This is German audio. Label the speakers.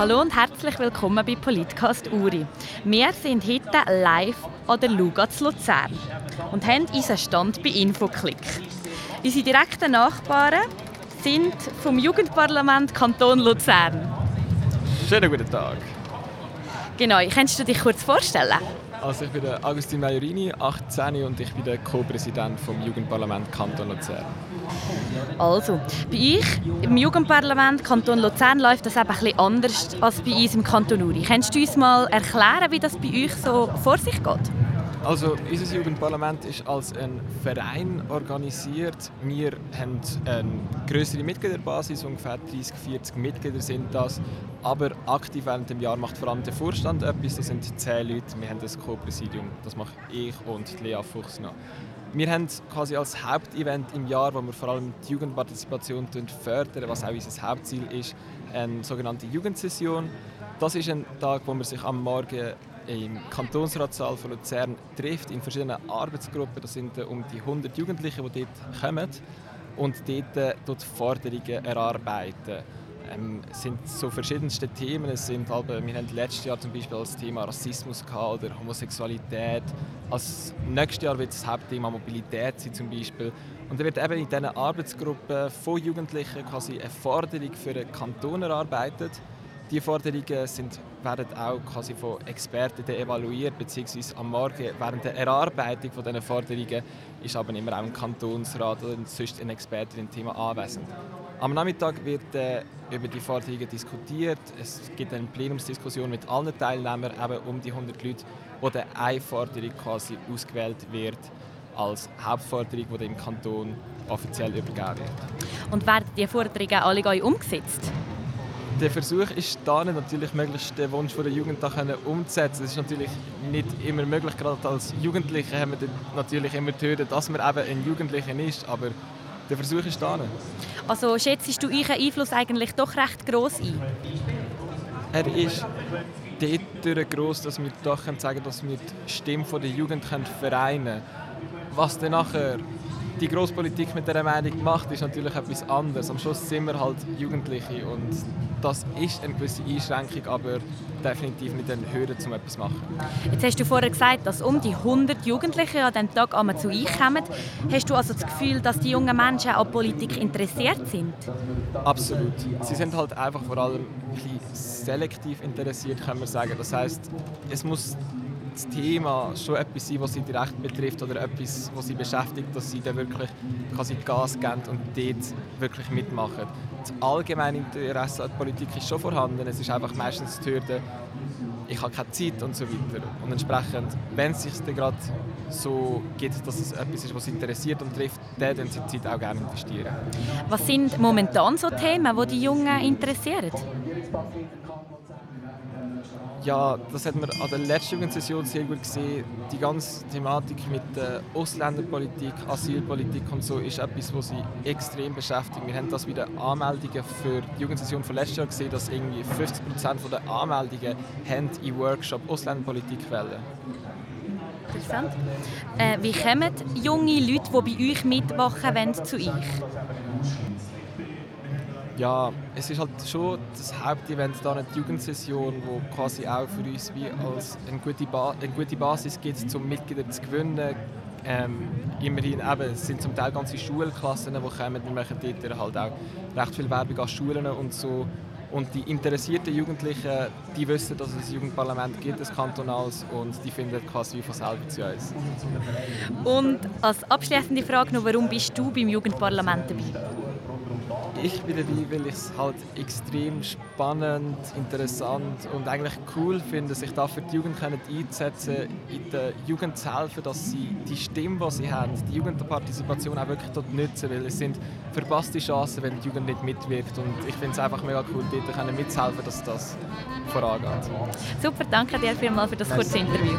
Speaker 1: Hallo und herzlich willkommen bei Politcast Uri. Wir sind heute live an der Luga zu Luzern und haben unseren Stand bei Infoclick. Unsere direkten Nachbarn sind vom Jugendparlament Kanton Luzern.
Speaker 2: Schönen guten Tag.
Speaker 1: Genau, kannst du dich kurz vorstellen?
Speaker 2: Also ich bin der Agustin Majorini, 18 und ich bin der Co-Präsident vom Jugendparlament Kanton Luzern.
Speaker 1: Also, bei euch im Jugendparlament Kanton Luzern läuft das eben ein anders als bei uns im Kanton Uri. Kannst du uns mal erklären, wie das bei euch so vor sich geht?
Speaker 2: Also unser Jugendparlament ist als ein Verein organisiert. Wir haben eine größere Mitgliederbasis, ungefähr 30, 40 Mitglieder sind das. Aber aktiv während dem Jahr macht vor allem der Vorstand etwas, das sind 10 Leute. Wir haben das Co-Präsidium, das mache ich und Lea Fuchs noch. Wir haben quasi als Hauptevent im Jahr, wo wir vor allem die Jugendpartizipation fördern, was auch unser Hauptziel ist, eine sogenannte Jugendsession. Das ist ein Tag, wo man sich am Morgen im Kantonsratssaal von Luzern trifft, in verschiedenen Arbeitsgruppen. Das sind um die 100 Jugendliche, die dort kommen und dort, äh, dort Forderungen erarbeiten. Ähm, es sind so verschiedenste Themen. Es sind halt, wir hatten letztes Jahr zum Beispiel das Thema Rassismus oder Homosexualität. Als nächstes Jahr wird das Hauptthema Mobilität sein zum Beispiel. Und da wird eben in diesen Arbeitsgruppen von Jugendlichen quasi eine Forderung für den Kanton erarbeitet die Forderungen sind, werden auch quasi von Experten evaluiert, beziehungsweise am Morgen während der Erarbeitung von diesen Forderungen ist aber immer auch ein Kantonsrat oder sonst ein Experte im Thema anwesend. Am Nachmittag wird äh, über die Forderungen diskutiert. Es gibt eine Plenumsdiskussion mit allen Teilnehmern, eben um die 100 Leute, wo dann eine Forderung quasi ausgewählt wird als Hauptforderung, die im Kanton offiziell übergeben wird.
Speaker 1: Und werden diese Forderungen alle umgesetzt?
Speaker 2: Der Versuch ist da natürlich möglichst den Wunsch der Jugend da umzusetzen. Das ist natürlich nicht immer möglich. Gerade als Jugendliche haben wir natürlich immer die Hürde, dass man eben ein Jugendlicher ist. Aber der Versuch ist da.
Speaker 1: Also schätzt du euren Einfluss eigentlich doch recht groß ein?
Speaker 2: Er ist dort groß, dass wir doch sagen können, dass wir die Stimme der Jugend vereinen können. Was dann nachher die Grosspolitik mit dieser Meinung macht, ist natürlich etwas anderes. Am Schluss sind wir halt Jugendliche und das ist eine gewisse Einschränkung, aber definitiv nicht eine Hürde, um etwas zu machen.
Speaker 1: Jetzt hast du vorher gesagt, dass um die 100 Jugendliche an diesem Tag einmal zu euch kommen. Hast du also das Gefühl, dass die jungen Menschen an Politik interessiert sind?
Speaker 2: Absolut. Sie sind halt einfach vor allem ein bisschen selektiv interessiert, kann man sagen. Das heißt, es muss das Thema schon etwas sein, was sie direkt betrifft oder etwas, was sie beschäftigt, dass sie dann wirklich quasi Gas geben und dort wirklich mitmachen. Das allgemeine Interesse an der Politik ist schon vorhanden. Es ist einfach meistens die Hürde, ich habe keine Zeit und so weiter. Und entsprechend, wenn es sich dann gerade so gibt, dass es etwas ist, was sie interessiert und trifft, dann sie die Zeit auch gerne investieren.
Speaker 1: Was sind momentan so Themen, die die Jungen interessieren?
Speaker 2: Ja, das hat man an der letzten Jugendsession sehr gut gesehen. Die ganze Thematik mit der Ausländerpolitik, Asylpolitik und so ist etwas, was sie extrem beschäftigt. Wir haben das bei den Anmeldungen für die Jugendsession von letztes Jahr gesehen, dass irgendwie 50 Prozent der Anmeldungen haben in Workshop Ausländerpolitik wählen.
Speaker 1: Interessant. Äh, wie kommen junge Leute, die bei euch mitmachen wollen, zu euch?
Speaker 2: Ja, es ist halt schon das Hauptevent da eine Jugendsession, wo quasi auch für uns wie als eine gute, ba eine gute Basis gibt, um Mitglieder zu gewinnen. Ähm, immerhin eben, es sind zum Teil ganze Schulklassen, die kommen. Wir machen dort halt auch recht viel Werbung an Schulen und so. Und die interessierten Jugendlichen, die wissen, dass es ein Jugendparlament gibt, ein kantonales, und die finden quasi von selber zu uns.
Speaker 1: Und als abschließende Frage noch, warum bist du beim Jugendparlament dabei?
Speaker 2: Ich bin dabei, weil ich es halt extrem spannend, interessant und eigentlich cool finde, sich da für die Jugend einzusetzen, in der Jugend zu helfen, dass sie die Stimme, die sie haben, die Jugendpartizipation auch wirklich dort nutzen, weil es sind verpasste Chancen, wenn die Jugend nicht mitwirkt und ich finde es einfach mega cool, dort mitzuhelfen, dass das vorangeht.
Speaker 1: Super, danke dir vielmals für das kurze Interview.